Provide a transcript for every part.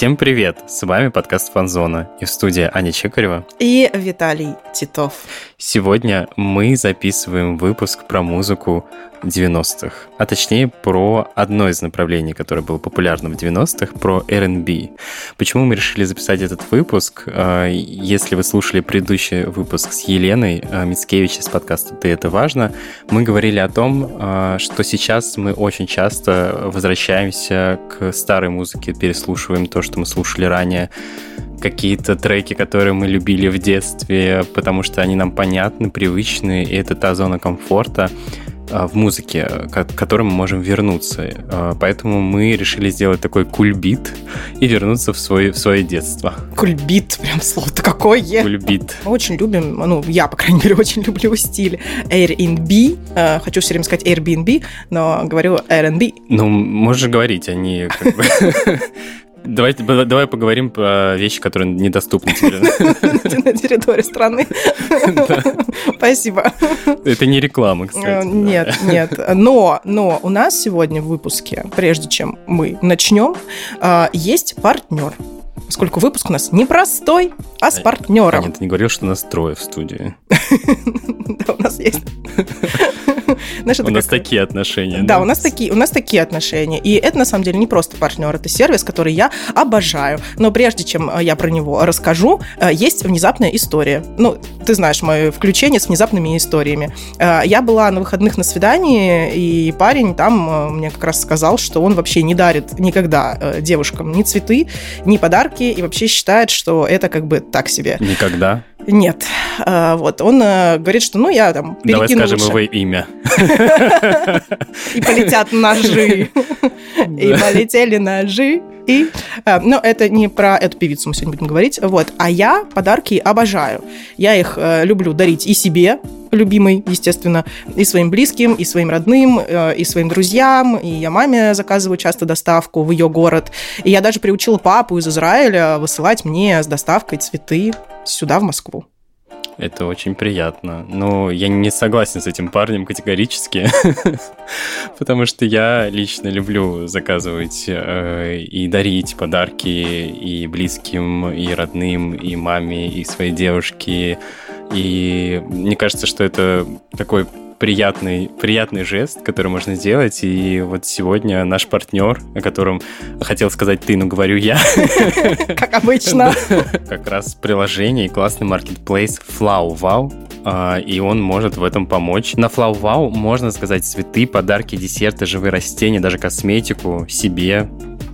Всем привет! С вами подкаст Фанзона и в студии Аня Чекарева и Виталий Титов. Сегодня мы записываем выпуск про музыку 90-х, а точнее про одно из направлений, которое было популярно в 90-х, про R&B. Почему мы решили записать этот выпуск? А, если вы слушали предыдущий выпуск с Еленой а, Мицкевич из подкаста «Ты это важно», мы говорили о том, а, что сейчас мы очень часто возвращаемся к старой музыке, переслушиваем то, что мы слушали ранее, какие-то треки, которые мы любили в детстве, потому что они нам понятны, привычны, и это та зона комфорта в музыке, к которой мы можем вернуться. А, поэтому мы решили сделать такой кульбит и вернуться в, свой, в свое детство. Кульбит, прям слово-то какое. Кульбит. Мы очень любим, ну, я, по крайней мере, очень люблю стиль Airbnb. А, хочу все время сказать Airbnb, но говорю R&B. Ну, можешь говорить, они как бы Давай, давай поговорим про вещи, которые недоступны тебе. На территории страны. Спасибо. Это не реклама, кстати. Нет, нет. Но, но у нас сегодня в выпуске, прежде чем мы начнем, а, есть партнер поскольку выпуск у нас не простой, а с а, партнером. Нет, ты не говорил, что нас трое в студии. Да, у нас есть. У нас такие отношения. Да, у нас такие, у нас такие отношения. И это на самом деле не просто партнер, это сервис, который я обожаю. Но прежде чем э, я про него расскажу, э, есть внезапная история. Ну, ты знаешь мое включение с внезапными историями. Э, я была на выходных на свидании, и парень там мне как раз сказал, что он вообще не дарит никогда девушкам ни цветы, ни подарки, и вообще считает, что это как бы так себе. Никогда? Нет. Вот. Он говорит, что ну я там Давай скажем его имя. И полетят ножи. И полетели ножи. И, э, но это не про эту певицу мы сегодня будем говорить. Вот. А я подарки обожаю. Я их э, люблю дарить и себе, любимый, естественно, и своим близким, и своим родным, э, и своим друзьям. И я маме заказываю часто доставку в ее город. И я даже приучила папу из Израиля высылать мне с доставкой цветы сюда, в Москву. Это очень приятно. Но я не согласен с этим парнем категорически, потому что я лично люблю заказывать э, и дарить подарки и близким, и родным, и маме, и своей девушке. И мне кажется, что это такой приятный, приятный жест, который можно сделать. И вот сегодня наш партнер, о котором хотел сказать ты, но говорю я. Как обычно. Как раз приложение и классный маркетплейс FlowWow. А, и он может в этом помочь. На FlowWow можно сказать цветы, подарки, десерты, живые растения, даже косметику себе,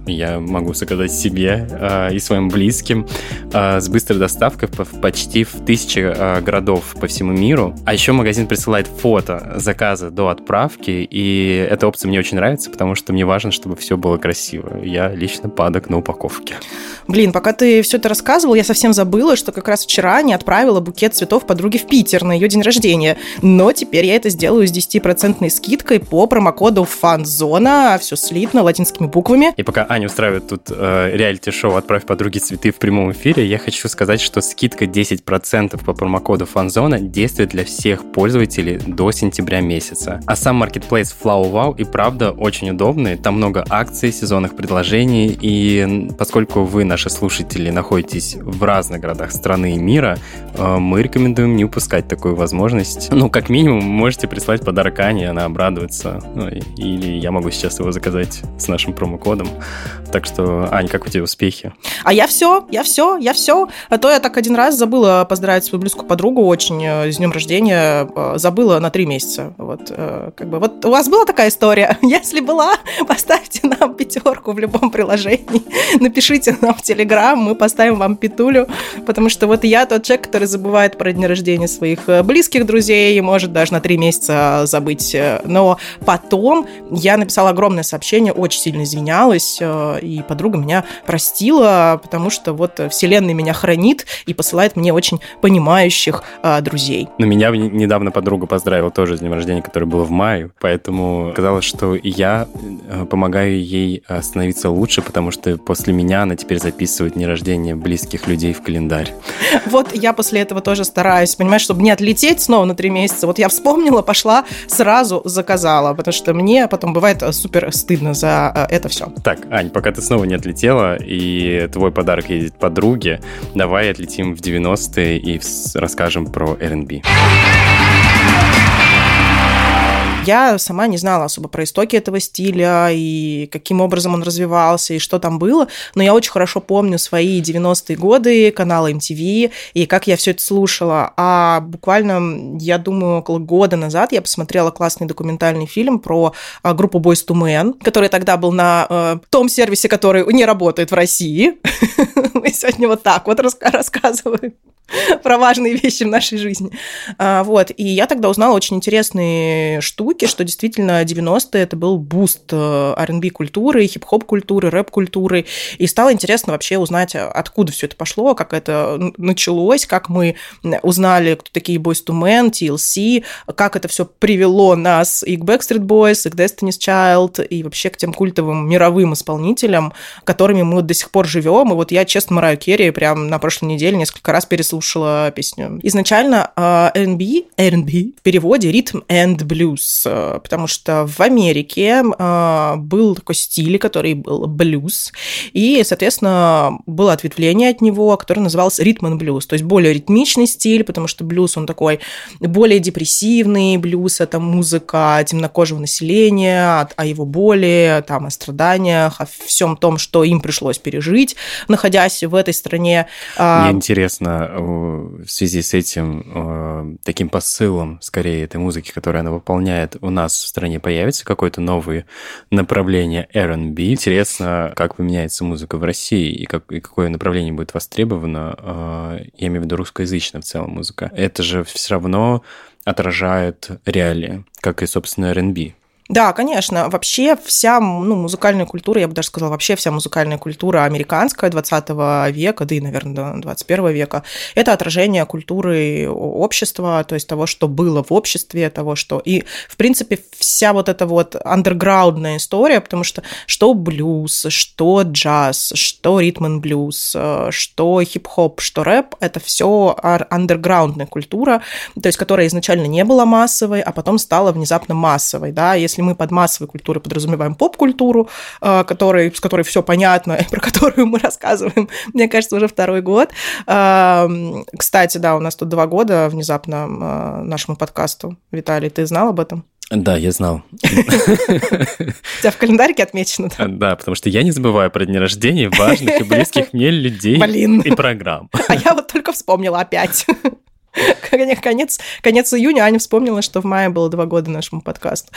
я могу заказать себе э, и своим близким э, с быстрой доставкой по, почти в тысячи э, городов по всему миру. А еще магазин присылает фото заказа до отправки, и эта опция мне очень нравится, потому что мне важно, чтобы все было красиво. Я лично падок на упаковке. Блин, пока ты все это рассказывал, я совсем забыла, что как раз вчера не отправила букет цветов подруге в Питер на ее день рождения. Но теперь я это сделаю с 10% скидкой по промокоду фанзона, все слитно латинскими буквами. И пока Аня устраивает тут э, реалити-шоу «Отправь подруге цветы» в прямом эфире, я хочу сказать, что скидка 10% по промокоду «Фанзона» действует для всех пользователей до сентября месяца. А сам маркетплейс FlowWow и правда очень удобный, там много акций, сезонных предложений, и поскольку вы, наши слушатели, находитесь в разных городах страны и мира, э, мы рекомендуем не упускать такую возможность. Ну, как минимум, можете прислать подарок Ане, она обрадуется. Ну, или я могу сейчас его заказать с нашим промокодом. Так что, Ань, как у тебя успехи? А я все, я все, я все. А то я так один раз забыла поздравить свою близкую подругу очень э, с днем рождения. Э, забыла на три месяца. Вот, э, как бы, вот у вас была такая история? Если была, поставьте нам пятерку в любом приложении. Напишите нам в Телеграм, мы поставим вам петулю. Потому что вот я тот человек, который забывает про день рождения своих близких друзей и может даже на три месяца забыть. Но потом я написала огромное сообщение, очень сильно извинялась и подруга меня простила, потому что вот вселенная меня хранит и посылает мне очень понимающих а, друзей. Но меня недавно подруга поздравила тоже с днем рождения, который был в мае, поэтому казалось, что я э, помогаю ей становиться лучше, потому что после меня она теперь записывает дни рождения близких людей в календарь. Вот я после этого тоже стараюсь, понимаешь, чтобы не отлететь снова на три месяца. Вот я вспомнила, пошла, сразу заказала, потому что мне потом бывает супер стыдно за э, это все. Так, Ань, Ань, пока ты снова не отлетела, и твой подарок едет подруге, давай отлетим в 90-е и расскажем про R&B. Я сама не знала особо про истоки этого стиля и каким образом он развивался и что там было, но я очень хорошо помню свои 90-е годы, канала MTV и как я все это слушала. А буквально, я думаю, около года назад я посмотрела классный документальный фильм про а, группу Boyz II Men, который тогда был на э, том сервисе, который не работает в России. Мы сегодня вот так вот рассказываем. про важные вещи в нашей жизни. А, вот. И я тогда узнала очень интересные штуки, что действительно 90-е это был буст э, R&B культуры, хип-хоп культуры, рэп культуры. И стало интересно вообще узнать, откуда все это пошло, как это началось, как мы узнали, кто такие Boys to Men, TLC, как это все привело нас и к Backstreet Boys, и к Destiny's Child, и вообще к тем культовым мировым исполнителям, которыми мы до сих пор живем. И вот я, честно, Мараю Керри прям на прошлой неделе несколько раз переслушала слушала песню. Изначально uh, R&B, R&B в переводе ритм and blues, потому что в Америке uh, был такой стиль, который был блюз, и, соответственно, было ответвление от него, которое называлось ритм and blues, то есть более ритмичный стиль, потому что блюз, он такой более депрессивный, блюз – это музыка темнокожего населения, о, его боли, там, о страданиях, о всем том, что им пришлось пережить, находясь в этой стране. Мне интересно, в связи с этим э, таким посылом, скорее, этой музыки, которую она выполняет, у нас в стране появится какое-то новое направление R&B. Интересно, как поменяется музыка в России и, как, и какое направление будет востребовано. Э, я имею в виду русскоязычная в целом музыка. Это же все равно отражает реалии, как и, собственно, R&B. Да, конечно. Вообще вся ну, музыкальная культура, я бы даже сказала, вообще вся музыкальная культура американская 20 века, да и, наверное, 21 века, это отражение культуры общества, то есть того, что было в обществе, того, что... И, в принципе, вся вот эта вот андерграундная история, потому что что блюз, что джаз, что ритм блюз, что хип-хоп, что рэп, это все андерграундная культура, то есть которая изначально не была массовой, а потом стала внезапно массовой, да, если если мы под массовой культурой подразумеваем поп-культуру, э, который, с которой все понятно, про которую мы рассказываем, мне кажется, уже второй год. Эм, кстати, да, у нас тут два года внезапно э, нашему подкасту. Виталий, ты знал об этом? Да, я знал. У тебя в календарике отмечено, да? Да, потому что я не забываю про дни рождения важных и близких мне людей Блин. и программ. А я вот только вспомнила опять. Конец, конец июня Аня вспомнила, что в мае было два года нашему подкасту.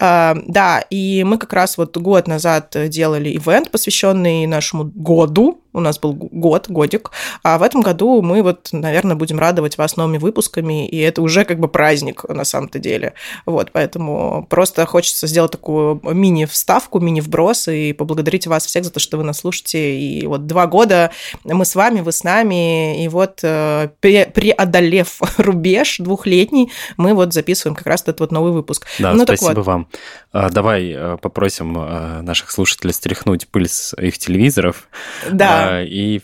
А, да, и мы как раз вот год назад делали ивент, посвященный нашему году, у нас был год, годик, а в этом году мы вот, наверное, будем радовать вас новыми выпусками, и это уже как бы праздник на самом-то деле. Вот, поэтому просто хочется сделать такую мини-вставку, мини-вброс и поблагодарить вас всех за то, что вы нас слушаете. И вот два года мы с вами, вы с нами, и вот э, преодолев рубеж двухлетний, мы вот записываем как раз этот вот новый выпуск. Да, ну, спасибо вот. вам. А, давай э, попросим э, наших слушателей стряхнуть пыль с их телевизоров. Да, и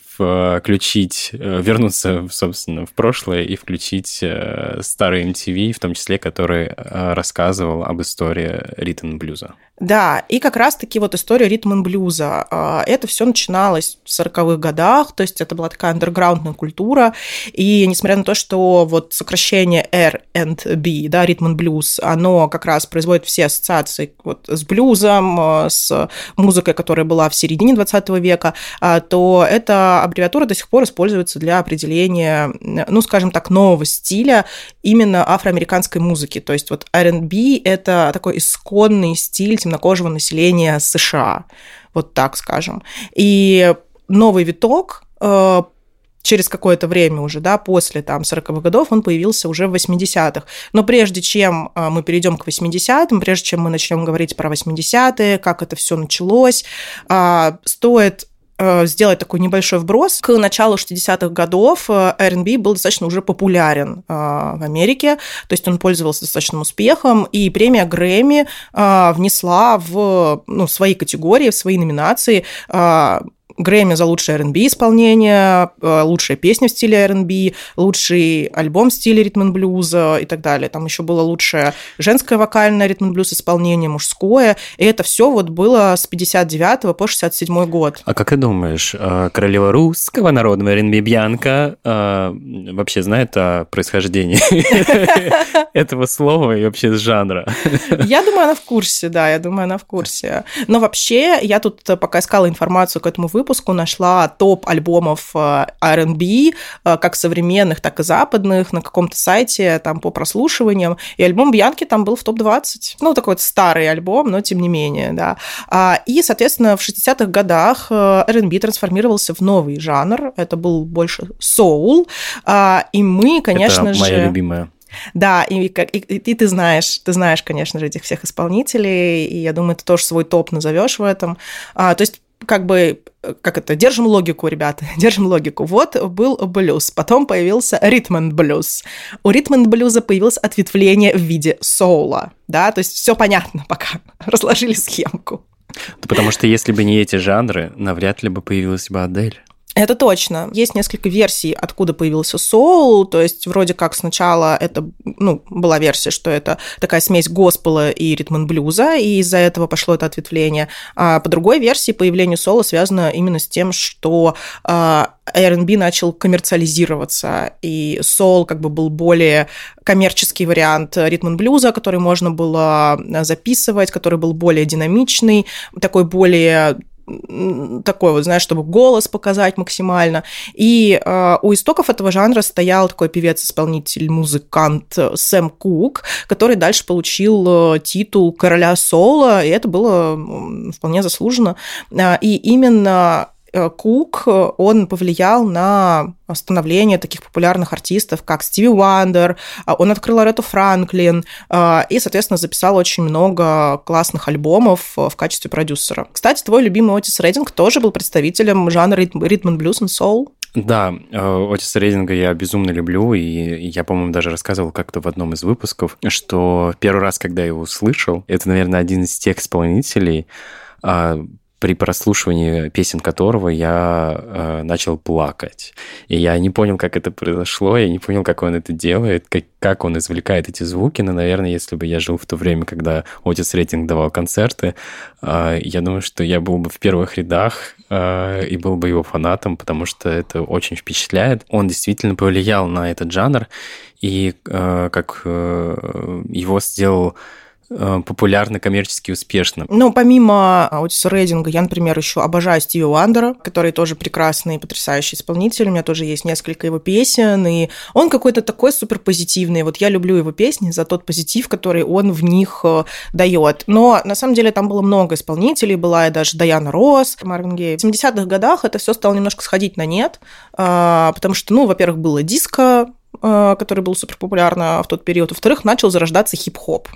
включить, э, вернуться, собственно, в прошлое и включить э, старый MTV, в том числе, который э, рассказывал об истории ритм блюза. Да, и как раз-таки вот история ритм блюза. А, это все начиналось в 40-х годах, то есть это была такая андерграундная культура, и несмотря на то, что вот сокращение R&B, да, ритм блюз, оно как раз производит все ассоциации вот с блюзом, с музыкой, которая была в середине 20 века, а, то эта аббревиатура до сих пор используется для определения, ну, скажем так, нового стиля именно афроамериканской музыки. То есть вот R&B – это такой исконный стиль темнокожего населения США, вот так скажем. И новый виток э, через какое-то время уже, да, после там 40-х годов, он появился уже в 80-х. Но прежде чем э, мы перейдем к 80-м, прежде чем мы начнем говорить про 80-е, как это все началось, э, стоит сделать такой небольшой вброс. К началу 60-х годов э, R&B был достаточно уже популярен э, в Америке, то есть он пользовался достаточным успехом, и премия Грэмми внесла в ну, свои категории, в свои номинации Грэмми за лучшее R&B исполнение, э, лучшая песня в стиле R&B, лучший альбом в стиле ритм блюза и так далее. Там еще было лучшее женское вокальное ритм блюз исполнение, мужское. И это все вот было с 59 по 67 год. А как ты думаешь, э, королева русского народного R&B Бьянка э, вообще знает о происхождении этого слова и вообще жанра? Я думаю, она в курсе, да, я думаю, она в курсе. Но вообще, я тут пока искала информацию к этому выпуску, нашла топ альбомов э, R&B, э, как современных, так и западных, на каком-то сайте там по прослушиваниям, и альбом Бьянки там был в топ-20. Ну, такой вот старый альбом, но тем не менее, да. А, и, соответственно, в 60-х годах э, R&B трансформировался в новый жанр, это был больше соул, а, и мы, конечно это же... моя любимая. Да, и, и, и, и ты знаешь, ты знаешь, конечно же, этих всех исполнителей, и я думаю, ты тоже свой топ назовешь в этом. А, то есть как бы, как это, держим логику, ребята, держим логику. Вот был блюз, потом появился ритм блюз. У ритм блюза появилось ответвление в виде соула, да, то есть все понятно пока, разложили схемку. Потому что если бы не эти жанры, навряд ли бы появилась бы Адель. Это точно. Есть несколько версий, откуда появился соул. То есть, вроде как сначала это, ну, была версия, что это такая смесь госпела и ритм блюза, и из-за этого пошло это ответвление. А по другой версии появление соула связано именно с тем, что а, R&B начал коммерциализироваться, и соул как бы был более коммерческий вариант ритм блюза, который можно было записывать, который был более динамичный, такой более такой вот, знаешь, чтобы голос показать максимально. И э, у истоков этого жанра стоял такой певец-исполнитель, музыкант Сэм Кук, который дальше получил э, титул короля соло, и это было вполне заслуженно. А, и именно Э, Кук, он повлиял на становление таких популярных артистов, как Стиви Уандер, а, он открыл Арету Франклин а, и, соответственно, записал очень много классных альбомов в качестве продюсера. Кстати, твой любимый Отис Рейдинг тоже был представителем жанра ритм блюз и соул. Да, э, Отиса Рейдинга я безумно люблю, и я, по-моему, даже рассказывал как-то в одном из выпусков, что первый раз, когда я его услышал, это, наверное, один из тех исполнителей, а, при прослушивании песен которого я э, начал плакать. И я не понял, как это произошло, я не понял, как он это делает, как, как он извлекает эти звуки. Но, наверное, если бы я жил в то время, когда Отис Рейтинг давал концерты, э, я думаю, что я был бы в первых рядах э, и был бы его фанатом, потому что это очень впечатляет. Он действительно повлиял на этот жанр, и э, как э, его сделал популярно, коммерчески успешно. Ну, помимо Отиса Рейдинга, я, например, еще обожаю Стиви Уандера, который тоже прекрасный, потрясающий исполнитель. У меня тоже есть несколько его песен, и он какой-то такой супер позитивный. Вот я люблю его песни за тот позитив, который он в них э, дает. Но на самом деле там было много исполнителей, была и даже Даяна Росс, Марвин Гей. В 70-х годах это все стало немножко сходить на нет, а, потому что, ну, во-первых, было диско, э, который был супер популярно в тот период. Во-вторых, начал зарождаться хип-хоп.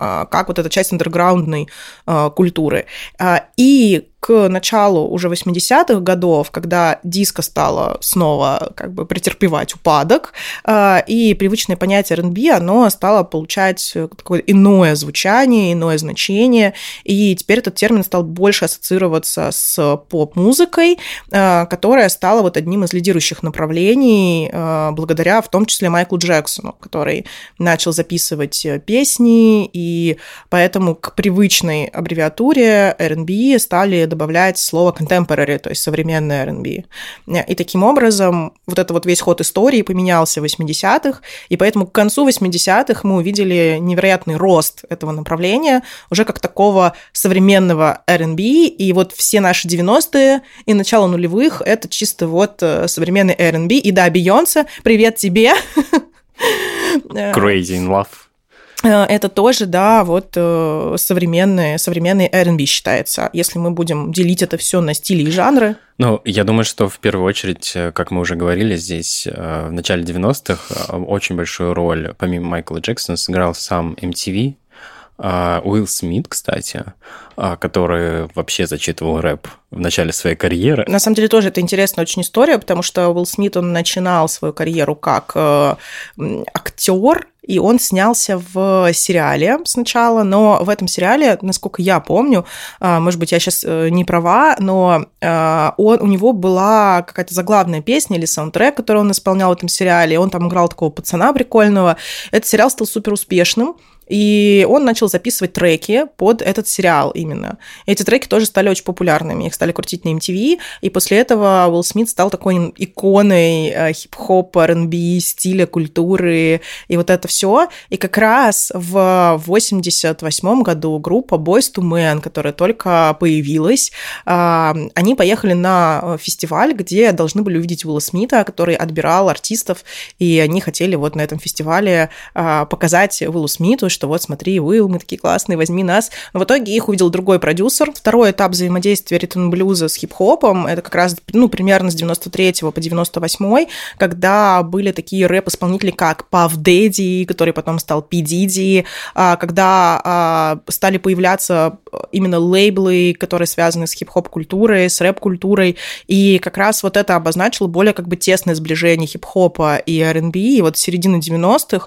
А, как вот эта часть андерграундной а, культуры. А, и к началу уже 80-х годов, когда диско стало снова как бы претерпевать упадок, э, и привычное понятие R&B, оно стало получать такое иное звучание, иное значение, и теперь этот термин стал больше ассоциироваться с поп-музыкой, э, которая стала вот одним из лидирующих направлений э, благодаря в том числе Майклу Джексону, который начал записывать песни, и поэтому к привычной аббревиатуре R&B стали добавлять слово contemporary, то есть современный R&B. И таким образом вот это вот весь ход истории поменялся в 80-х, и поэтому к концу 80-х мы увидели невероятный рост этого направления, уже как такого современного R&B, и вот все наши 90-е и начало нулевых — это чисто вот э, современный R&B. И да, Бейонсе, привет тебе! Crazy in love. Э, это тоже, да, вот э, современный, R&B считается. Если мы будем делить это все на стили и жанры. Ну, я думаю, что в первую очередь, э, как мы уже говорили здесь, в начале 90-х очень большую роль, помимо Майкла Джексона, сыграл сам MTV, а, Уилл Смит, кстати, который вообще зачитывал рэп в начале своей карьеры. На самом деле тоже это интересная очень история, потому что Уилл Смит, он начинал свою карьеру как актер, и он снялся в сериале сначала, но в этом сериале, насколько я помню, а, может быть, я сейчас э, не права, но а, он, у него была какая-то заглавная песня или саундтрек, который он исполнял в этом сериале, он там играл такого пацана прикольного. Этот сериал стал супер успешным, и он начал записывать треки под этот сериал именно. Эти треки тоже стали очень популярными, их стали крутить на MTV, и после этого Уилл Смит стал такой иконой э, хип-хоп, R&B, стиля, культуры, и вот это все. И как раз в 88 году группа Boys to Men, которая только появилась, а, они поехали на фестиваль, где должны были увидеть Уилла Смита, который отбирал артистов, и они хотели вот на этом фестивале показать Уиллу Смиту, что вот смотри, Уилл, мы такие классные, возьми нас. Но в итоге их увидел другой продюсер. Второй этап взаимодействия ритм блюза с хип-хопом, это как раз, ну, примерно с 93 по 98 когда были такие рэп-исполнители, как Puff Daddy, который потом стал P. Diddy, а, когда а, стали появляться именно лейблы, которые связаны с хип-хоп-культурой, с рэп-культурой, и как раз вот это обозначило более как бы тесное сближение хип-хопа и R&B, и вот середины 90-х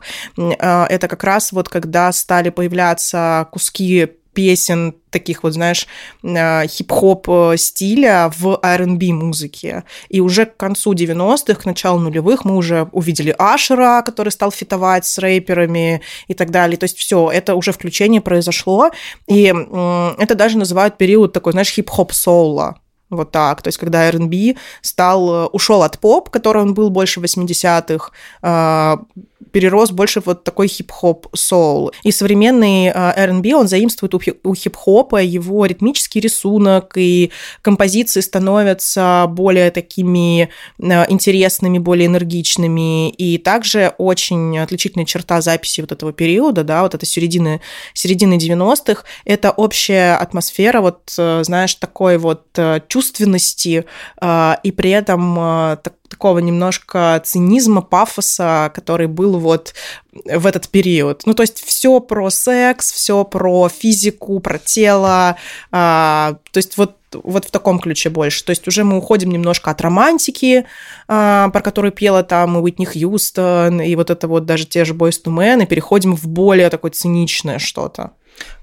а, это как раз вот когда стали появляться куски песен таких вот, знаешь, э, хип-хоп э, стиля в R&B музыке. И уже к концу 90-х, к началу нулевых мы уже увидели Ашера, который стал фитовать с рэперами и так далее. То есть все, это уже включение произошло. И это даже называют период такой, знаешь, хип-хоп соула. Вот так. То есть, когда R&B стал, э, ушел от поп, который он был больше 80-х, перерос больше вот такой хип-хоп соул. И современный а, R&B, он заимствует у хип-хопа его ритмический рисунок, и композиции становятся более такими а, интересными, более энергичными. И также очень отличительная черта записи вот этого периода, да, вот это середины, середины 90-х, это общая атмосфера, вот, э, знаешь, такой вот э, чувственности, а, и при этом так такого немножко цинизма, пафоса, который был вот в этот период. Ну, то есть все про секс, все про физику, про тело, а, то есть вот вот в таком ключе больше. То есть уже мы уходим немножко от романтики, а, про которую пела там и Уитни Хьюстон, и вот это вот даже те же Boys to Men, и переходим в более такое циничное что-то.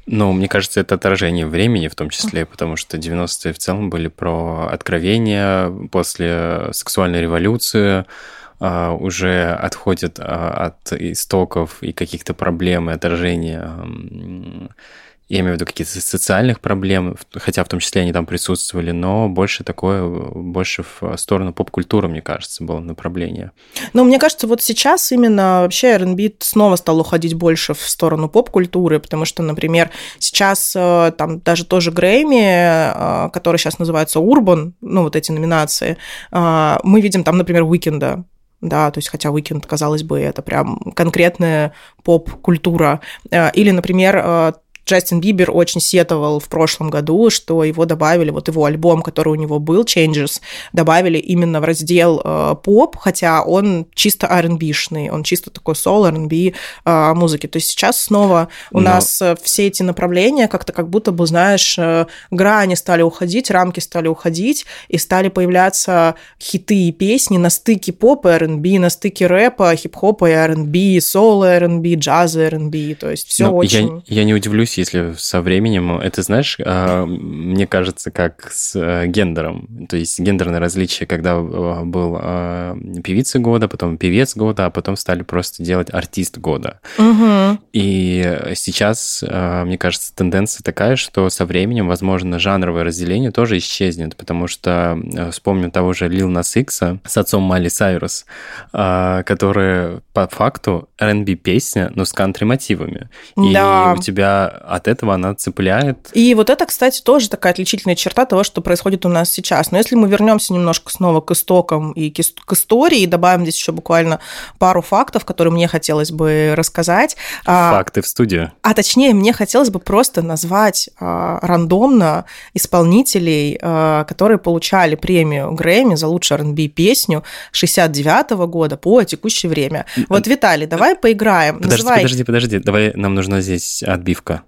Ну, мне кажется, это отражение времени в том числе, потому что 90-е в целом были про откровения после сексуальной революции, а, уже отходят а, от истоков и каких-то проблем и отражения я имею в виду какие-то социальных проблем, хотя в том числе они там присутствовали, но больше такое, больше в сторону поп-культуры, мне кажется, было направление. Ну, мне кажется, вот сейчас именно вообще R&B снова стал уходить больше в сторону поп-культуры, потому что, например, сейчас э, там даже тоже Грэмми, э, который сейчас называется Urban, ну, вот эти номинации, э, мы видим там, например, Уикенда, да, то есть хотя Weeknd, казалось бы, это прям конкретная поп-культура. Или, например, Джастин Бибер очень сетовал в прошлом году, что его добавили, вот его альбом, который у него был, Changes, добавили именно в раздел э, поп, хотя он чисто R&B-шный, он чисто такой сол R&B э, музыки. То есть сейчас снова у Но... нас э, все эти направления как-то как будто бы, знаешь, э, грани стали уходить, рамки стали уходить, и стали появляться хиты и песни на стыке поп и R&B, на стыке рэпа, хип-хопа и R&B, сол и R&B, джаза R&B, то есть все очень... Я, я не удивлюсь, если со временем, это знаешь, а, мне кажется, как с э, гендером. То есть гендерное различие, когда э, был а, певица года, потом певец года, а потом стали просто делать артист года. Угу. И сейчас, а, мне кажется, тенденция такая, что со временем, возможно, жанровое разделение тоже исчезнет, потому что э, вспомню того же Лил Нас Икса с отцом Мали Сайрус, который по факту R&B песня, но с кантри-мотивами. Да. И у тебя от этого она цепляет. И вот это, кстати, тоже такая отличительная черта того, что происходит у нас сейчас. Но если мы вернемся немножко снова к истокам и к истории, и добавим здесь еще буквально пару фактов, которые мне хотелось бы рассказать. А, Факты в студию. А точнее, мне хотелось бы просто назвать а, рандомно исполнителей, а, которые получали премию Грэмми за лучшую R&B песню 69 -го года по текущее время. Вот, Виталий, давай поиграем. Подожди, Называй... подожди, подожди. Давай, нам нужна здесь отбивка.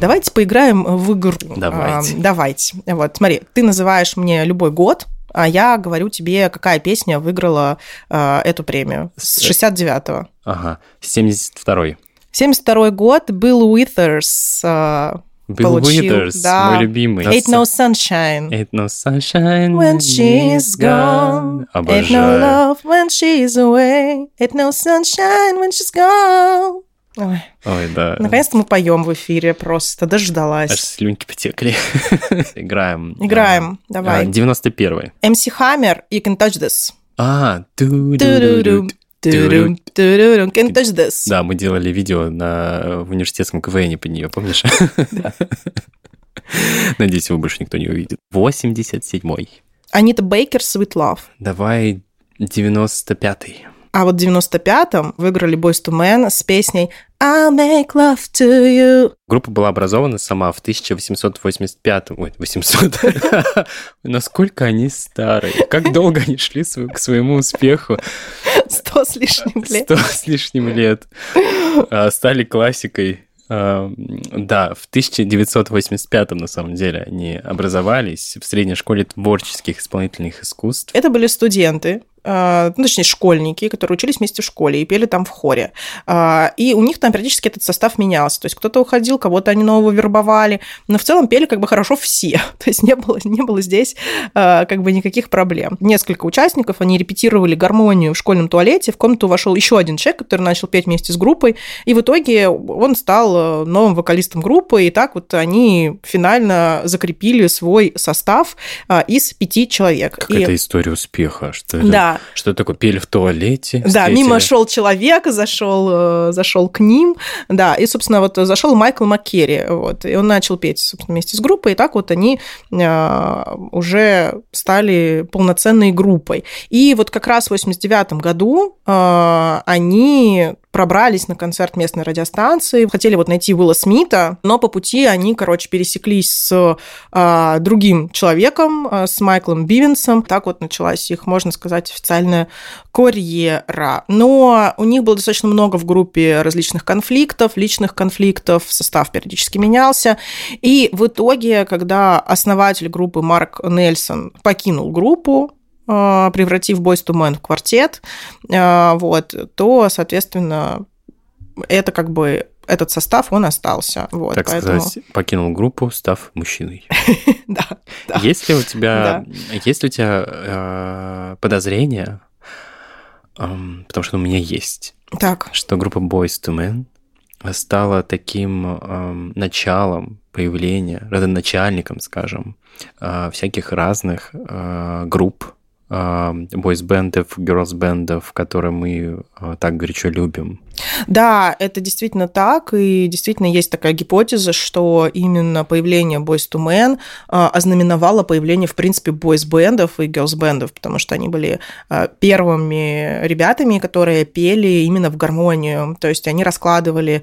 Давайте поиграем в игру. Давайте. А, давайте. Вот, смотри, ты называешь мне любой год, А я говорю тебе, какая песня выиграла э, эту премию с 69-го. Ага, 72-й. 72 год был Withers э, Билл получил, Уитерс, да. мой любимый. Ain't no sunshine Ain't no sunshine when she's gone. Ain't no Обожаю. love when she's away. Ain't no sunshine when she's gone. Ой, Ой, да. наконец-то мы поем в эфире, просто Аж дождалась. слюнки потекли. Играем. Играем, А, давай. 91-й. MC Hammer, You Can Touch This. А, Can Touch This. Да, мы делали видео на в университетском КВН под нее, помнишь? Надеюсь, его больше никто не увидит. 87-й. Анита Бейкер, Sweet Love. Давай 95-й. А вот в 95-м выиграли Boys to Men с песней I'll make love to you. Группа была образована сама в 1885 Ой, 800. Насколько они старые. Как долго они шли к своему успеху. Сто с лишним лет. Сто с лишним лет. А, Стали классикой. А, Да, в 1985 на самом деле они образовались в средней школе творческих исполнительных искусств. Это были студенты, ну, точнее, школьники, которые учились вместе в школе и пели там в хоре. А, И у них там периодически этот состав менялся. То есть кто-то уходил, кого-то они нового вербовали. Но в целом пели как бы хорошо все. То есть не было, не было здесь а, как бы никаких проблем. Несколько участников, они репетировали гармонию в школьном туалете. В комнату вошел еще один человек, который начал петь вместе с группой. И в итоге он стал э, новым вокалистом группы. И так вот они финально закрепили свой состав из пяти человек. И- Какая-то история успеха. Что это, да, что такое? Пели в туалете? да, встретили? мимо шел человек, зашел, э, зашел к ним, да, и, собственно, вот зашел Майкл Маккерри, вот, и он начал петь, собственно, вместе с группой, и так вот они э, уже стали полноценной группой. И вот как раз в 89 году э, они пробрались на концерт местной радиостанции, хотели вот найти Уилла Смита, но по пути они, короче, пересеклись с э, другим человеком, э, с Майклом Бивенсом. Так вот началась их, можно сказать, официальная карьера. Но у них было достаточно много в группе различных конфликтов, личных конфликтов, состав периодически менялся. И в итоге, когда основатель группы Марк Нельсон покинул группу, превратив Boys to Men в квартет, э, вот, то, соответственно, это как бы этот состав, он остался. Вот, так поэтому... сказать, покинул группу, став мужчиной. Да. Есть ли у тебя, есть ли у тебя э, подозрения, потому что у меня есть, Так, что группа Boys to Men стала таким началом появления, родоначальником, скажем, э, всяких разных групп, бойс-бендов, герлс-бендов, которые мы э, так горячо любим. Да, это действительно так, и действительно есть такая гипотеза, что именно появление Boys to Men а, ознаменовало появление, в принципе, бойс-бендов и girls-бендов, потому что они были а, первыми ребятами, которые пели именно в гармонию, то есть они раскладывали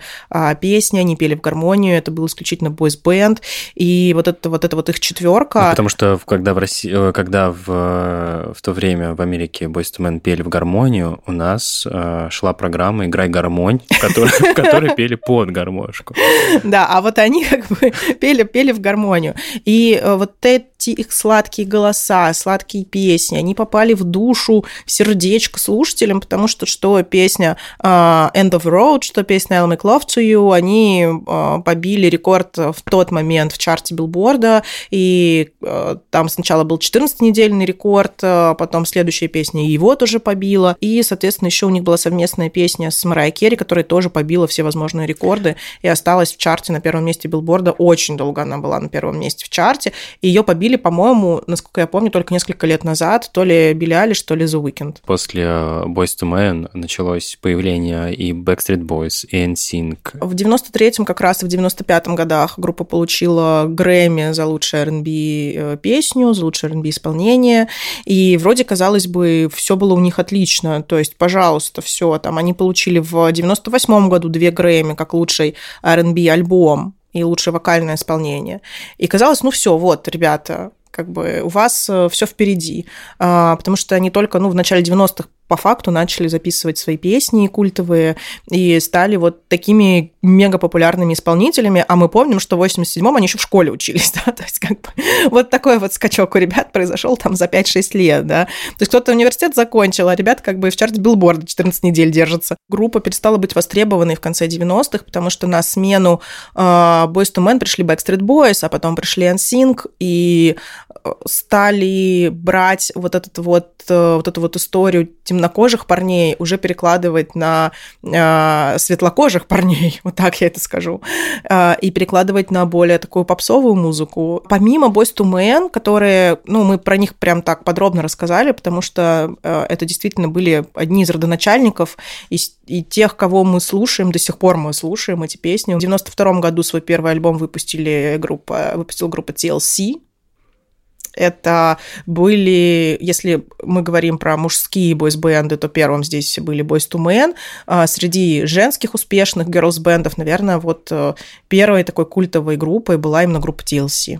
песни, они пели в гармонию, это был исключительно бойс-бенд, и вот это вот, это вот их четверка... Ну, потому что когда в России, э, когда в, э, в то время в Америке Boys to Men пели в гармонию, у нас э, шла программа «Играй гармонь», в которой пели под гармошку. Да, а вот они как бы пели, пели в гармонию. И э, вот эти их сладкие голоса, сладкие песни, они попали в душу, в сердечко слушателям, потому что что песня э, End of Road, что песня I'll Make Love to You, они э, побили рекорд в тот момент в чарте билборда, и э, там сначала был 14-недельный рекорд, э, потом следующая песня его тоже побила, и, соответственно, еще у них была совместная песня с Марай Керри, которая тоже побила все возможные рекорды и осталась в чарте на первом месте билборда. Очень долго она была на первом месте в чарте. И ее побили, по-моему, насколько я помню, только несколько лет назад, то ли Билли Алиш, то ли The Weeknd. После э, Boys to Men началось появление и Backstreet Boys, и NSYNC. В 93-м, как раз и в 95-м годах группа получила Грэмми за лучшую R&B песню, за лучшее R&B исполнение. И вроде, казалось бы, все было у них отлично. То есть, пожалуйста, все. Там они получили в 98-м году две Грэмми как лучший R&B альбом и лучшее вокальное исполнение. И казалось, ну все, вот, ребята, как бы у вас э, все впереди, а, потому что они только, ну, в начале 90-х по факту начали записывать свои песни культовые и стали вот такими мега популярными исполнителями, а мы помним, что в 87-м они еще в школе учились, да, то есть как бы вот такой вот скачок у ребят произошел там за 5-6 лет, да, то есть кто-то университет закончил, а ребят как бы в чарте билборда 14 недель держатся. Группа перестала быть востребованной в конце 90-х, потому что на смену э, Boys to Men пришли Backstreet Boys, а потом пришли NSYNC, и стали брать вот, этот вот, э, вот эту вот историю темнокожих парней, уже перекладывать на э, светлокожих парней, вот так я это скажу, э, и перекладывать на более такую попсовую музыку. Помимо Boys to Men, которые, ну, мы про них прям так подробно рассказали, потому что э, это действительно были одни из родоначальников и, и тех, кого мы слушаем, до сих пор мы слушаем эти песни. В 92 году свой первый альбом выпустили группа, выпустила группа TLC, это были, если мы говорим про мужские бойс-бенды, то первым здесь были Boys to Men. А среди женских успешных girls-бендов, наверное, вот э, первой такой культовой группой была именно группа TLC.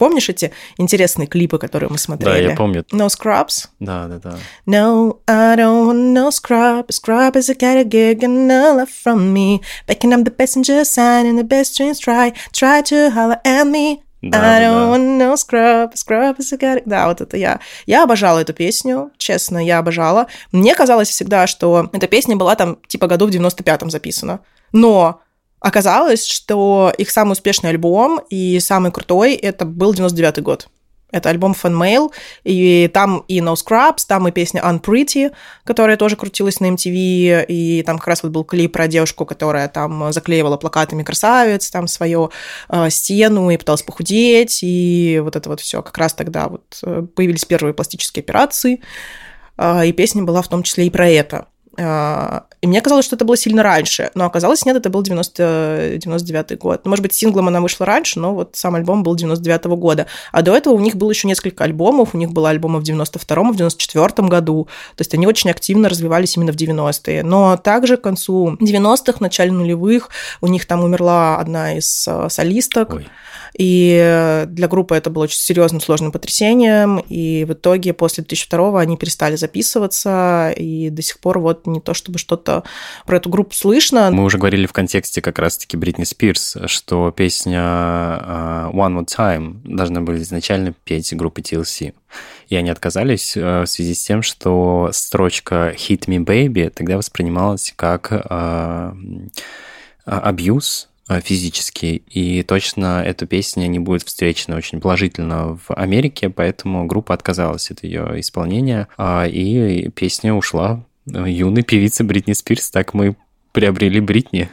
Помнишь эти интересные клипы, которые мы смотрели? Да, я помню. No Scrubs? Да, да, да. No, I don't want no scrub. Scrub is a got a gig and no love from me. Backing up the passenger sign and the best dreams try. Try to holler at me. Да, I don't да. want no scrub, scrub is a got... Да, вот это я. Я обожала эту песню, честно, я обожала. Мне казалось всегда, что эта песня была там типа году в 95-м записана. Но оказалось, что их самый успешный альбом и самый крутой это был 99-й год. Это альбом Fan Mail, и там и No Scrubs, там и песня Unpretty, которая тоже крутилась на MTV, и там как раз вот был клип про девушку, которая там заклеивала плакатами красавец, там свою э, стену и пыталась похудеть, и вот это вот все. Как раз тогда вот э, появились первые пластические операции, э, и песня была в том числе и про это. А, и мне казалось, что это было сильно раньше, но оказалось, нет, это был 90, 99 год. Ну, может быть, синглом она вышла раньше, но вот сам альбом был 99 -го года. А до этого у них было еще несколько альбомов, у них было альбомы в 92-м, в 94 году, то есть они очень активно развивались именно в 90-е. Но также к концу 90-х, начале нулевых, у них там умерла одна из э, солисток. Ой. И для группы это было очень серьезным, сложным потрясением. И в итоге после 2002 они перестали записываться. И до сих пор вот не то чтобы что-то про эту группу слышно. Мы уже говорили в контексте как раз-таки Бритни Спирс, что песня а, One More Time должна была изначально петь группы TLC. И они отказались э, в связи с тем, что строчка Hit Me Baby тогда воспринималась как абьюз Э, физически, и точно эта песня не будет встречена очень положительно в Америке, поэтому группа отказалась от ее исполнения, а, и песня ушла. Юной певице Бритни Спирс, так мы приобрели Бритни.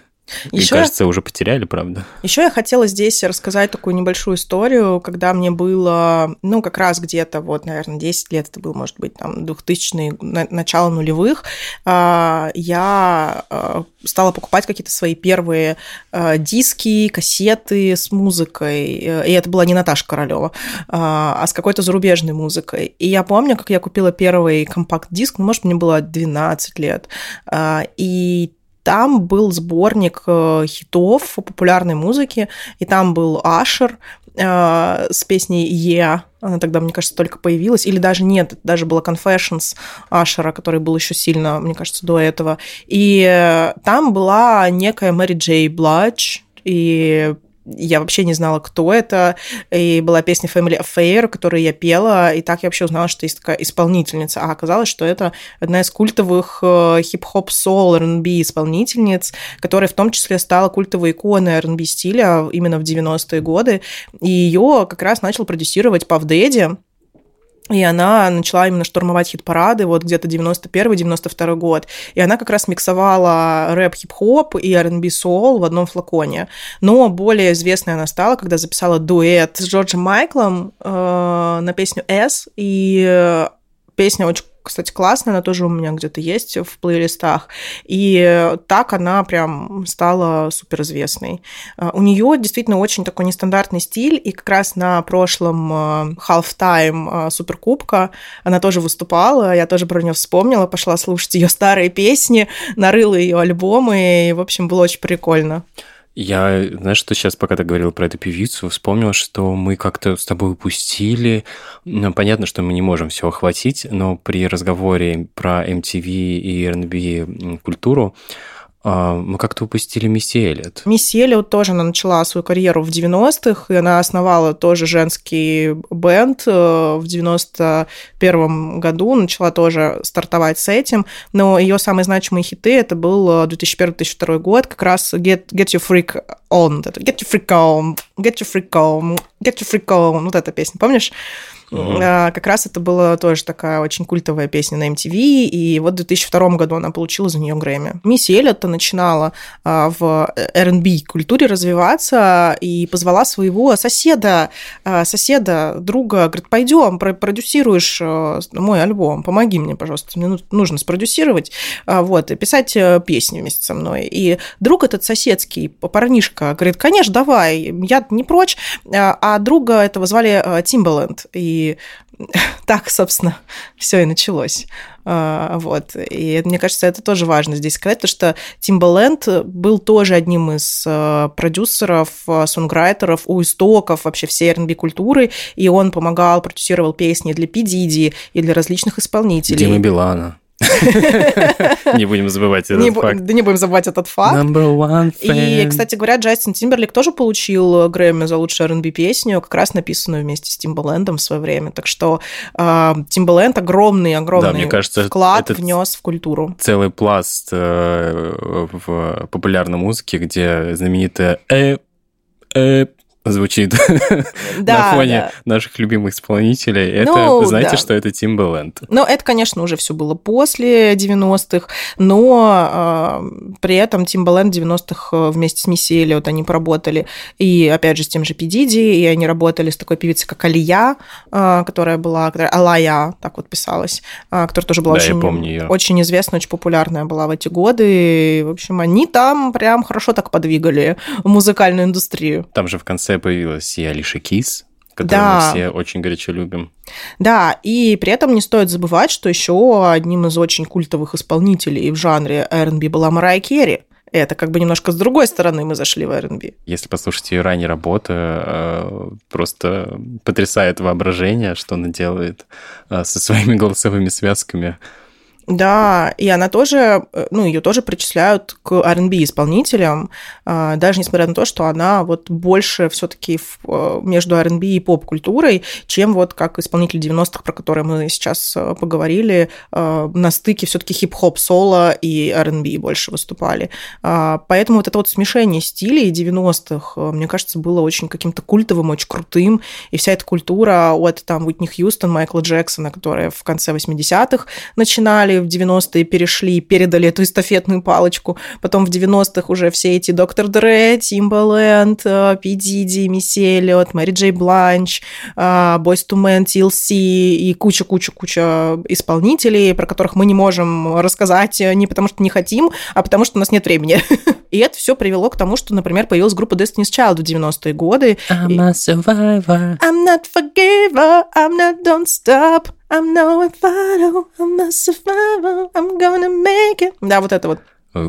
Еще Мне кажется, уже потеряли, правда. Еще я хотела здесь рассказать такую небольшую историю, когда мне было, ну, как раз где-то, вот, наверное, 10 лет, это был, может быть, там, 2000-е, начало нулевых, а, я а, стала покупать какие-то свои первые а, диски, кассеты с музыкой, и это была не Наташа Королева, а с какой-то зарубежной музыкой. И я помню, как я купила первый компакт-диск, ну, может, мне было 12 лет, и там был сборник э, хитов популярной музыки, и там был Ашер э, с песней «Yeah», она тогда, мне кажется, только появилась, или даже нет, даже было Confessions Ашера, который был еще сильно, мне кажется, до этого. И э, там была некая Мэри Джей Бладж, и я вообще не знала, кто это, и была песня Family Affair, которую я пела, и так я вообще узнала, что есть такая исполнительница, а оказалось, что это одна из культовых э, хип-хоп, сол, R&B исполнительниц, которая в том числе стала культовой иконой R&B стиля именно в 90-е годы, и ее как раз начал продюсировать Пав Дэдди, и она начала именно штурмовать хит-парады вот где-то 91-92 год. И она как раз миксовала рэп, хип-хоп и R&B соул в одном флаконе. Но более известной она стала, когда записала дуэт с Джорджем Майклом э, на песню «S». И э, песня очень кстати, классная, она тоже у меня где-то есть в плейлистах. И так она прям стала суперизвестной. А, у нее действительно очень такой нестандартный стиль, и как раз на прошлом а, Half-Time а, Суперкубка она тоже выступала, я тоже про нее вспомнила, пошла слушать ее старые песни, нарыла ее альбомы, и, в общем, было очень прикольно. Я, знаешь, что сейчас, пока ты говорил про эту певицу, вспомнил, что мы как-то с тобой упустили. Ну, понятно, что мы не можем все охватить, но при разговоре про MTV и R&B культуру мы как-то упустили Мисси Эллиот. Мисси Эллиот тоже она начала свою карьеру в 90-х, и она основала тоже женский бенд э, в 91 году, начала тоже стартовать с этим, но ее самые значимые хиты это был 2001-2002 э, год, как раз Get, Get Your Freak On, Get Your Freak On, Get Your Freak On, Get Your Freak On, вот эта песня, помнишь? Uh-huh. Как раз это была тоже такая очень культовая песня на MTV, и вот в 2002 году она получила за нее Грэмми. Мисси Эллиот начинала а, в R&B культуре развиваться и позвала своего соседа, а, соседа, друга, говорит, пойдем, продюсируешь мой альбом, помоги мне, пожалуйста, мне нужно спродюсировать, вот, и писать э, песни вместе со мной. И друг этот соседский, парнишка, говорит, конечно, давай, я не прочь, а друга этого звали Тимбаленд, и и так, собственно, все и началось. А, вот. И мне кажется, это тоже важно здесь сказать, потому что Timbaland был тоже одним из а, продюсеров, а, сонграйтеров у истоков вообще всей R&B культуры, и он помогал, продюсировал песни для Пи Диди и для различных исполнителей. Дима Билана. Не будем забывать этот факт. Да не будем забывать этот факт. И, кстати говоря, Джастин Тимберлик тоже получил Грэмми за лучшую R&B песню, как раз написанную вместе с Тимбалендом в свое время. Так что э, Тимбаленд огромный, огромный да, мне кажется, вклад внес в культуру. Целый пласт э, в популярной музыке, где знаменитая э, э, звучит да, на фоне да. наших любимых исполнителей. Это, ну, знаете, да. что это Timbaland. Ну, это, конечно, уже все было после 90-х, но э, при этом Timbaland 90-х э, вместе с Мисси Эллиот они поработали, и, опять же, с тем же Пидиди, и они работали с такой певицей, как Алия, э, которая была, которая, Алая, так вот писалась, э, которая тоже была да, очень, очень известная, очень популярная была в эти годы. И, в общем, они там прям хорошо так подвигали музыкальную индустрию. Там же в конце появилась и Алиша Кис, которую да. мы все очень горячо любим. Да, и при этом не стоит забывать, что еще одним из очень культовых исполнителей в жанре R&B была Марай Керри. Это как бы немножко с другой стороны мы зашли в R&B. Если послушать ее ранние работы, э, просто потрясает воображение, что она делает э, со своими голосовыми связками. Да, и она тоже, э, ну, ее тоже причисляют к R&B исполнителям, а, даже несмотря на то, что она вот больше все таки э, между R&B и поп-культурой, чем вот как исполнитель 90-х, про которые мы сейчас э, поговорили, на стыке все таки хип-хоп, соло и R&B больше выступали. А, поэтому вот это вот смешение стилей 90-х, мне кажется, было очень каким-то культовым, очень крутым, и вся эта культура от там Уитни Хьюстон, Майкла Джексона, которые в конце 80-х начинали, в 90-е перешли, передали эту эстафетную палочку. Потом в 90-х уже все эти Доктор Дре, Тимбаленд, P. Diddy, Missy Elliott, Mary J. Blige, Boyz II Men, TLC и куча-куча-куча исполнителей, про которых мы не можем рассказать не потому, что не хотим, а потому, что у нас нет времени. И это все привело к тому, что, например, появилась группа Destiny's Child в 90-е годы. I'm a survivor. I'm not gon' give up. I'm not gon' stop. I'm no inferno, I'm a survivor, I'm gonna make it. Да, вот это вот.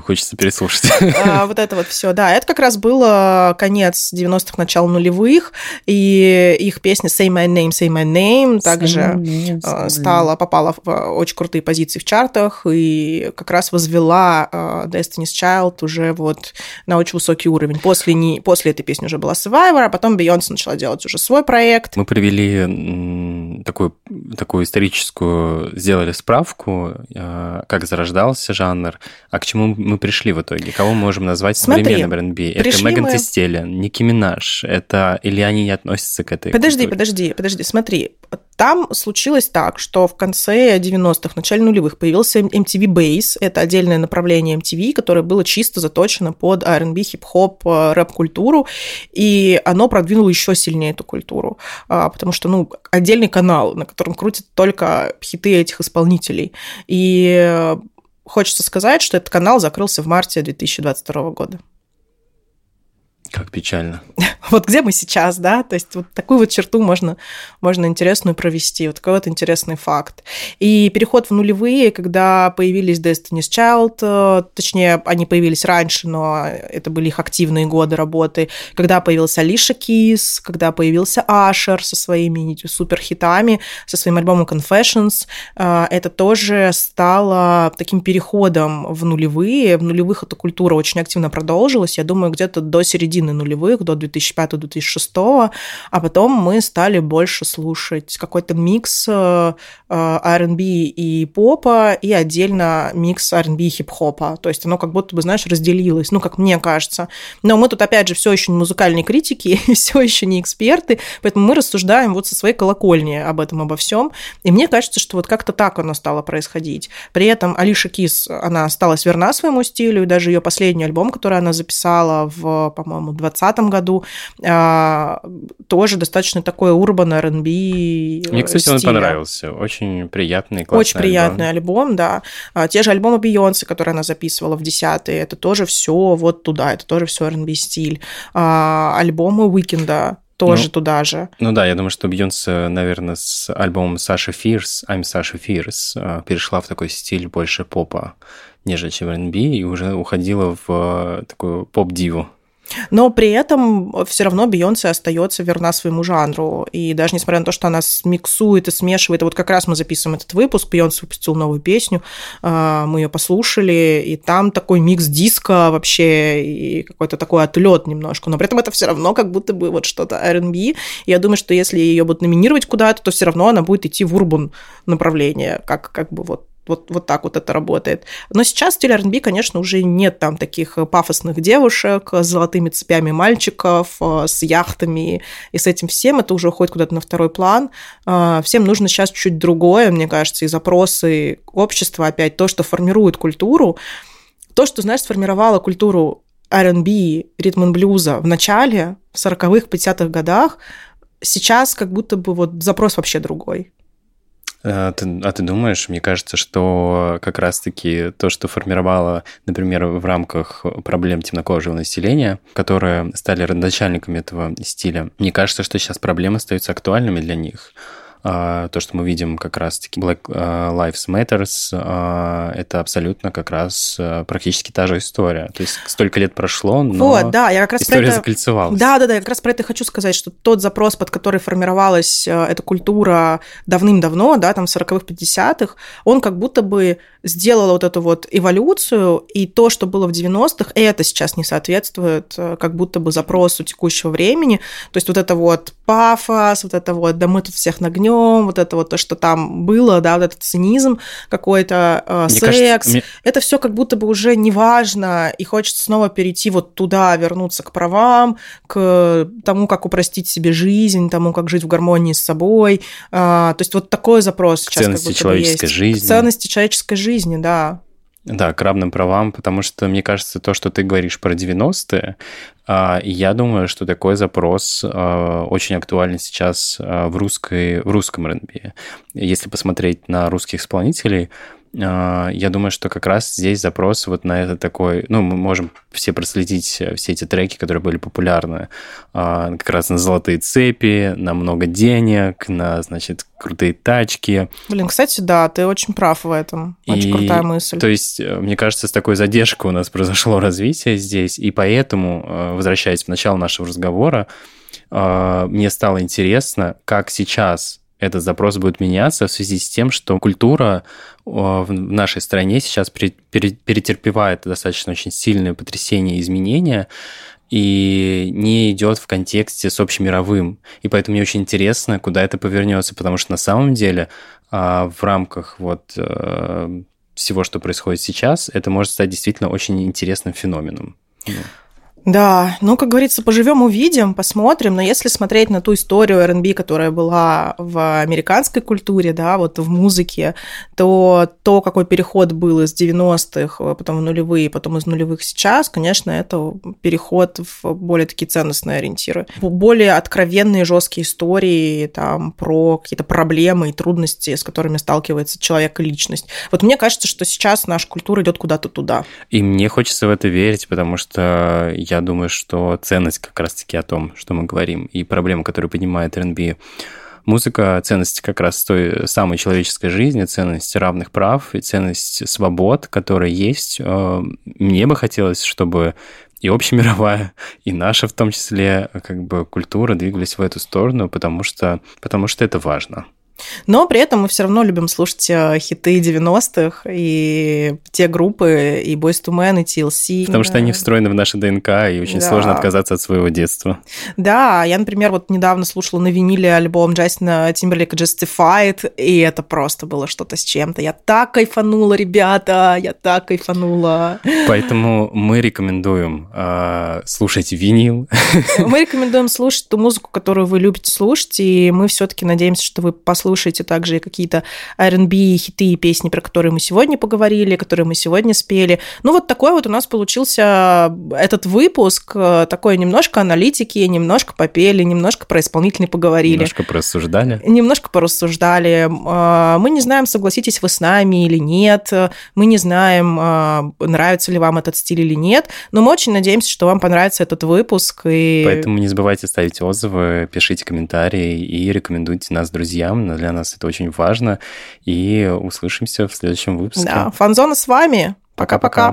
Хочется переслушать. А, вот это вот все, да. Это как раз было конец 90-х, начало нулевых, и их песня Say My Name, Say My Name также name, а, стала, попала в очень крутые позиции в чартах, и как раз возвела Destiny's Child уже вот на очень высокий уровень. После, не, после этой песни уже была Survivor, а потом Beyoncé начала делать уже свой проект. Мы провели такую, такую историческую, сделали справку, как зарождался жанр, а к чему мы пришли в итоге? Кого мы можем назвать Смотри, современным R&B? Это Меган мы... Тестелин, Ники Минаж, это... или они не относятся к этой Подожди, культуре? подожди, подожди, смотри. Там случилось так, что в конце 90-х, начале нулевых появился MTV Base. Это отдельное направление MTV, которое было чисто заточено под R&B, хип-хоп, э, рэп-культуру, и оно продвинуло еще сильнее эту культуру, а, потому что, ну, отдельный канал, на котором крутят только хиты этих исполнителей. И хочется сказать, что этот канал закрылся в марте 2022 года. Как печально. вот где мы сейчас, да, то есть вот такую вот черту можно, можно интересную провести, вот такой вот интересный факт. И переход в нулевые, когда появились Destiny's Child, э, точнее, они появились раньше, но это были их активные годы работы, когда появился Алиша Кис, когда появился Ашер со своими суперхитами, со своим альбомом Confessions, э, это тоже стало таким переходом в нулевые. В нулевых эта культура очень активно продолжилась, я думаю, где-то до середины нулевых, до 2005-2006, а потом мы стали больше слушать какой-то микс э, R&B и попа, и отдельно микс R&B и хип-хопа. То есть оно как будто бы, знаешь, разделилось, ну, как мне кажется. Но мы тут, опять же, все еще не музыкальные критики, все еще не эксперты, поэтому мы рассуждаем вот со своей колокольни об этом, обо всем. И мне кажется, что вот как-то так оно стало происходить. При этом Алиша Киз, она осталась верна своему стилю, и даже ее последний альбом, который она записала в, по-моему, 2020 году, а, тоже достаточно такой urban R&B Мне, кстати, стиля. он понравился. Очень приятный, классный Очень приятный альбом, альбом да. А, те же альбомы Бейонсе, которые она записывала в десятые, это тоже все вот туда, это тоже все R&B стиль. А, альбомы Уикенда, тоже ну, туда же. Ну да, я думаю, что Бьонсе, наверное, с альбомом Саша Фирс, I'm Саша Фирс, перешла в такой стиль больше попа, нежели чем R&B, и уже уходила в э, такую поп-диву. Но при этом все равно Бейонсе остается верна своему жанру. И даже несмотря на то, что она миксует и смешивает, вот как раз мы записываем этот выпуск, Бейонсе выпустил новую песню, а, мы ее послушали, и там такой микс диска вообще, и какой-то такой отлет немножко. Но при этом это все равно как будто бы вот что-то R&B. Я думаю, что если ее будут номинировать куда-то, то все равно она будет идти в урбан направление, как, как бы вот вот, вот так вот это работает. Но сейчас в стиле R&B, конечно, уже нет там таких пафосных девушек с золотыми цепями мальчиков, э, с яхтами и с этим всем. Это уже уходит куда-то на второй план. Э, всем нужно сейчас чуть другое, мне кажется, и запросы общества опять, то, что формирует культуру. То, что, знаешь, сформировало культуру R&B, ритм блюза в начале, в 40-х, 50-х годах, сейчас как будто бы вот запрос вообще другой. А ты, а ты думаешь, мне кажется, что как раз-таки то, что формировало, например, в рамках проблем темнокожего населения, которые стали родоначальниками этого стиля, мне кажется, что сейчас проблемы остаются актуальными для них. А, то, что мы видим как раз-таки Black а, Lives Matters, а, это абсолютно как раз практически та же история. То есть столько лет прошло, но вот, да, я как раз история это... закольцевалась. Да, да, да, я как раз про это хочу сказать, что тот запрос, под который формировалась эта культура давным-давно, да, там в 40-х, 50-х, он как будто бы сделал вот эту вот эволюцию, и то, что было в 90-х, это сейчас не соответствует как будто бы запросу текущего времени. То есть вот это вот пафос, вот это вот, да мы тут всех нагнем, вот это вот то, что там было, да, вот этот цинизм какой-то, э, секс, кажется, мне... это все как будто бы уже не важно, и хочется снова перейти вот туда, вернуться к правам, к тому, как упростить себе жизнь, тому, как жить в гармонии с собой. Э, то есть вот такой запрос сейчас ценности как будто человеческой есть. жизни. К ценности человеческой жизни, да. Да, к равным правам, потому что, мне кажется, то, что ты говоришь про 90-е, а, я думаю, что такой запрос а, очень актуален сейчас а, в, русской, в русском РНБ. Если посмотреть на русских исполнителей, я думаю, что как раз здесь запрос вот на это такой, ну, мы можем все проследить э, все эти треки, которые были популярны, а, как раз на золотые цепи, на много денег, на, значит, крутые тачки. Блин, кстати, да, ты очень прав в этом. Очень и, крутая мысль. То есть, э, мне кажется, с такой задержкой у нас произошло развитие здесь, и поэтому, э, возвращаясь в начало нашего разговора, мне стало интересно, как сейчас этот запрос будет меняться в связи с тем, что культура в нашей стране сейчас перетерпевает достаточно очень сильное потрясение и изменения, и не идет в контексте с общемировым. И поэтому мне очень интересно, куда это повернется, потому что на самом деле а, в рамках вот э, всего, что происходит сейчас, это может стать действительно очень интересным феноменом. Да, ну, как говорится, поживем, увидим, посмотрим. Но если смотреть на ту историю R&B, которая была в американской культуре, да, вот в музыке, то то, какой переход был из 90-х, потом в нулевые, потом из нулевых сейчас, конечно, это переход в более такие ценностные ориентиры. Более откровенные, жесткие истории там про какие-то проблемы и трудности, с которыми сталкивается человек и личность. Вот мне кажется, что сейчас наша культура идет куда-то туда. И мне хочется в это верить, потому что я я думаю, что ценность как раз-таки о том, что мы говорим, и проблемы, которые поднимает R&B, музыка, ценность как раз той самой человеческой жизни, ценность равных прав и ценность свобод, которая есть. Э, мне бы хотелось, чтобы и общемировая, и наша в том числе, как бы культура двигались в эту сторону, потому что, потому что это важно. Но при этом мы все равно любим слушать э, хиты 90-х и те группы, и Boys to Men, и TLC. Потому что они встроены в наше ДНК, и очень да. сложно отказаться от своего детства. Да, я, например, вот недавно слушала на виниле альбом Джастина Тимберлейка Justified, и это просто было что-то с чем-то. Я так кайфанула, ребята, я так кайфанула. Поэтому мы рекомендуем э, слушать винил. Мы рекомендуем слушать ту музыку, которую вы любите слушать, и мы все-таки надеемся, что вы послушаете послушайте также какие-то R&B хиты и песни, про которые мы сегодня поговорили, которые мы сегодня спели. Ну, вот такой вот у нас получился этот выпуск, э, такой немножко аналитики, немножко попели, немножко про исполнительный поговорили. Немножко порассуждали. Немножко порассуждали. А, мы не знаем, согласитесь вы с нами или нет, мы не знаем, нравится ли вам этот стиль или нет, но мы очень надеемся, что вам понравится этот выпуск. И... Поэтому не забывайте ставить отзывы, пишите комментарии и рекомендуйте нас друзьям для нас это очень важно. И услышимся в следующем выпуске. Да, Фанзона с вами. Пока-пока.